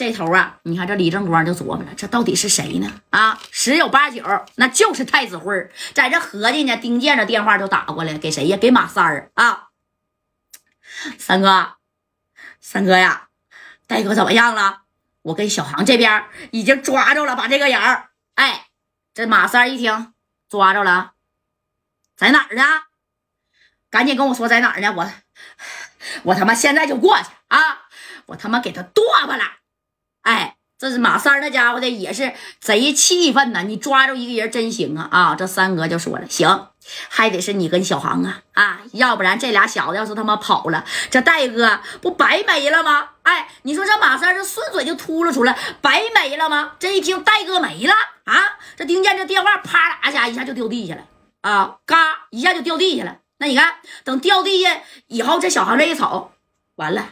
这头啊，你看这李正光就琢磨了，这到底是谁呢？啊，十有八九那就是太子辉在这合计呢，丁健这电话就打过来，给谁呀？给马三儿啊。三哥，三哥呀，戴哥怎么样了？我跟小航这边已经抓着了，把这个人儿。哎，这马三一听抓着了，在哪儿呢？赶紧跟我说在哪儿呢？我我他妈现在就过去啊！我他妈给他剁吧了！哎，这是马三那家伙的也是贼气愤呐！你抓着一个人真行啊！啊，这三哥就说了，行，还得是你跟小航啊啊，要不然这俩小子要是他妈跑了，这戴哥不白没了吗？哎，你说这马三这顺嘴就秃噜出来，白没了吗？这一听戴哥没了啊，这丁健这电话啪啦一下一下就掉地下了啊，嘎一下就掉地下了。那你看，等掉地下以后，这小航这一瞅，完了，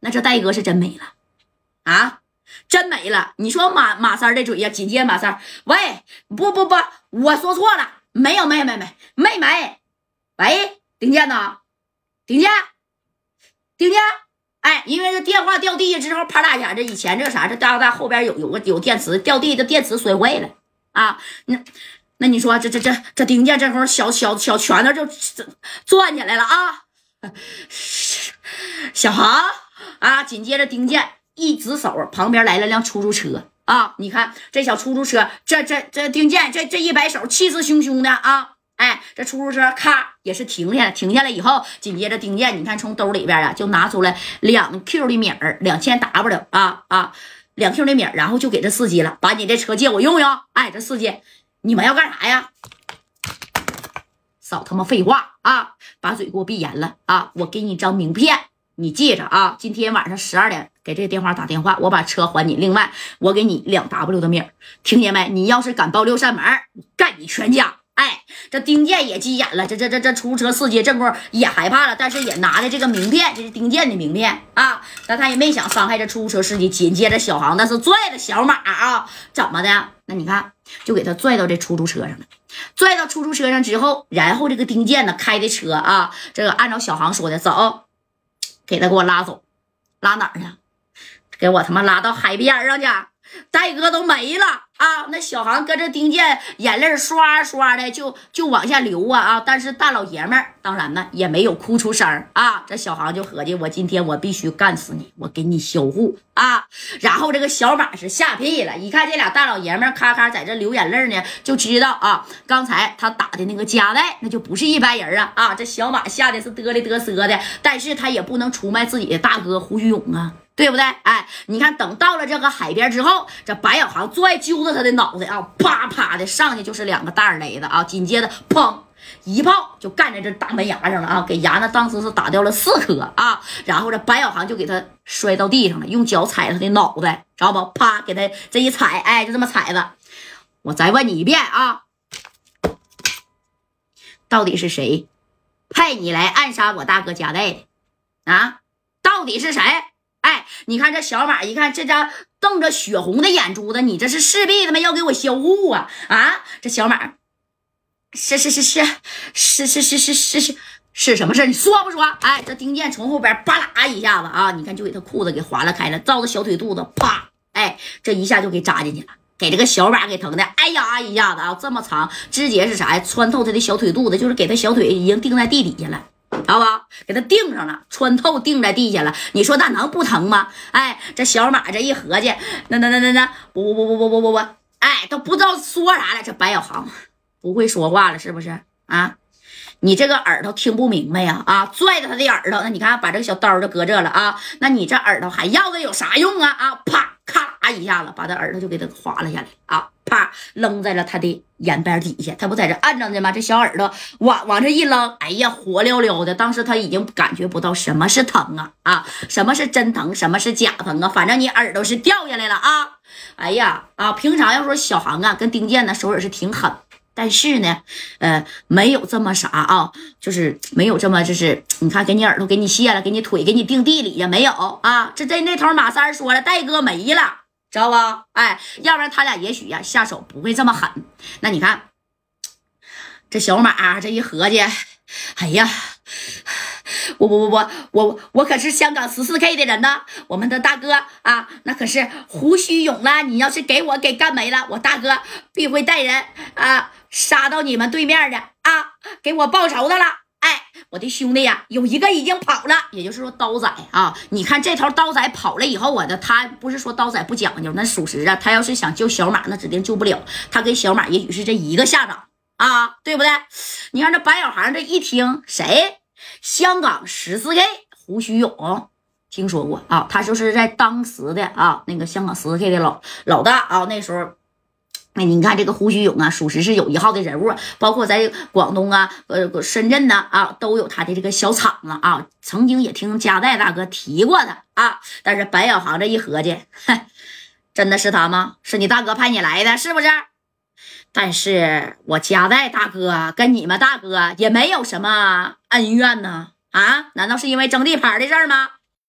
那这戴哥是真没了啊，真没了！你说马马三的嘴呀，紧接着马三，喂，不不不，我说错了，没有没有没没没没，喂，丁健呢？丁健，丁健，哎，因为这电话掉地下之后，啪啦一下，这以前这啥，这大大后边有有个有电池，掉地的电池摔坏了啊，那。那你说这这这这丁健这会儿小小小拳头就转起来了啊！小航啊，紧接着丁健一指手，旁边来了辆出租车啊！你看这小出租车，这这这丁健这这一摆手，气势汹汹的啊！哎，这出租车咔也是停下来，停下来以后，紧接着丁健，你看从兜里边啊就拿出来两 Q 的米儿，两千 W 啊啊，两 Q 的米儿，然后就给这司机了，把你这车借我用用。哎，这司机。你们要干啥呀？少他妈废话啊！把嘴给我闭严了啊！我给你一张名片，你记着啊！今天晚上十二点给这个电话打电话，我把车还你。另外，我给你两 W 的米听见没？你要是敢报六扇门，干你全家！哎，这丁健也急眼了，这这这这出租车司机正光也害怕了，但是也拿着这个名片，这是丁健的名片啊！但他也没想伤害这出租车司机。紧接着，小航那是拽着小马啊，怎么的？那你看，就给他拽到这出租车上了。拽到出租车上之后，然后这个丁健呢开的车啊，这个按照小航说的走，给他给我拉走，拉哪儿呢？给我他妈拉到海边上去。戴哥都没了啊！那小航搁这丁健，眼泪刷刷的就就往下流啊啊！但是大老爷们儿当然呢也没有哭出声啊。这小航就合计，我今天我必须干死你，我给你销户啊！然后这个小马是吓屁了，一看这俩大老爷们儿咔咔在这流眼泪呢，就知道啊，刚才他打的那个夹带那就不是一般人啊啊！这小马吓得是嘚里嘚瑟的，但是他也不能出卖自己的大哥胡须勇啊。对不对？哎，你看，等到了这个海边之后，这白小航拽揪着他的脑袋啊，啪啪的上去就是两个大耳雷子啊，紧接着砰一炮就干在这大门牙上了啊，给牙呢当时是打掉了四颗啊，然后这白小航就给他摔到地上了，用脚踩他的脑袋，知道不？啪，给他这一踩，哎，就这么踩着。我再问你一遍啊，到底是谁派你来暗杀我大哥夹带的啊？到底是谁？你看这小马，一看这家瞪着血红的眼珠子，你这是势必他妈要给我销户啊！啊，这小马，是是是是是是是是是是是什么事你说不说？哎，这丁健从后边吧啦一下子啊，你看就给他裤子给划拉开了，照着小腿肚子啪，哎，这一下就给扎进去了，给这个小马给疼的，哎呀一下子啊，这么长直接是啥呀？穿透他的小腿肚子，就是给他小腿已经钉在地底下了。知道吧？给他钉上了，穿透钉在地下了。你说那能不疼吗？哎，这小马这一合计，那那那那那，不不不不不不不，哎，都不知道说啥了。这白小航不会说话了，是不是啊？你这个耳朵听不明白呀？啊，拽着他的耳朵，那你看把这个小刀就搁这了啊？那你这耳朵还要的有啥用啊？啊，啪！咔一下子，把他耳朵就给他划了下来啊！啪，扔在了他的眼边底下。他不在这按着呢吗？这小耳朵往往这一扔，哎呀，火燎燎的。当时他已经感觉不到什么是疼啊啊，什么是真疼，什么是假疼啊？反正你耳朵是掉下来了啊！哎呀啊！平常要说小航啊，跟丁健呢手也是挺狠，但是呢，呃，没有这么啥啊，就是没有这么就是你看，给你耳朵给你卸了，给你腿给你钉地里也没有啊。这这那头马三说了，戴哥没了。知道吧？哎，要不然他俩也许呀下手不会这么狠。那你看，这小马这一合计，哎呀，我我我我我我可是香港十四 K 的人呢，我们的大哥啊，那可是胡须勇了。你要是给我给干没了，我大哥必会带人啊杀到你们对面的啊，给我报仇的了。哎，我的兄弟呀，有一个已经跑了，也就是说刀仔啊，你看这头刀仔跑了以后，我的他不是说刀仔不讲究，那属实啊，他要是想救小马，那指定救不了。他跟小马也许是这一个下场啊，对不对？你看这白小航这一听，谁？香港十四 K 胡须勇，听说过啊？他就是在当时的啊那个香港十四 K 的老老大啊，那时候。那你看这个胡须勇啊，属实是有一号的人物，包括在广东啊、呃深圳呢啊，都有他的这个小厂子啊。曾经也听加代大哥提过的啊，但是白小航这一合计，哼，真的是他吗？是你大哥派你来的，是不是？但是我家代大哥跟你们大哥也没有什么恩怨呢，啊？难道是因为争地盘的事吗？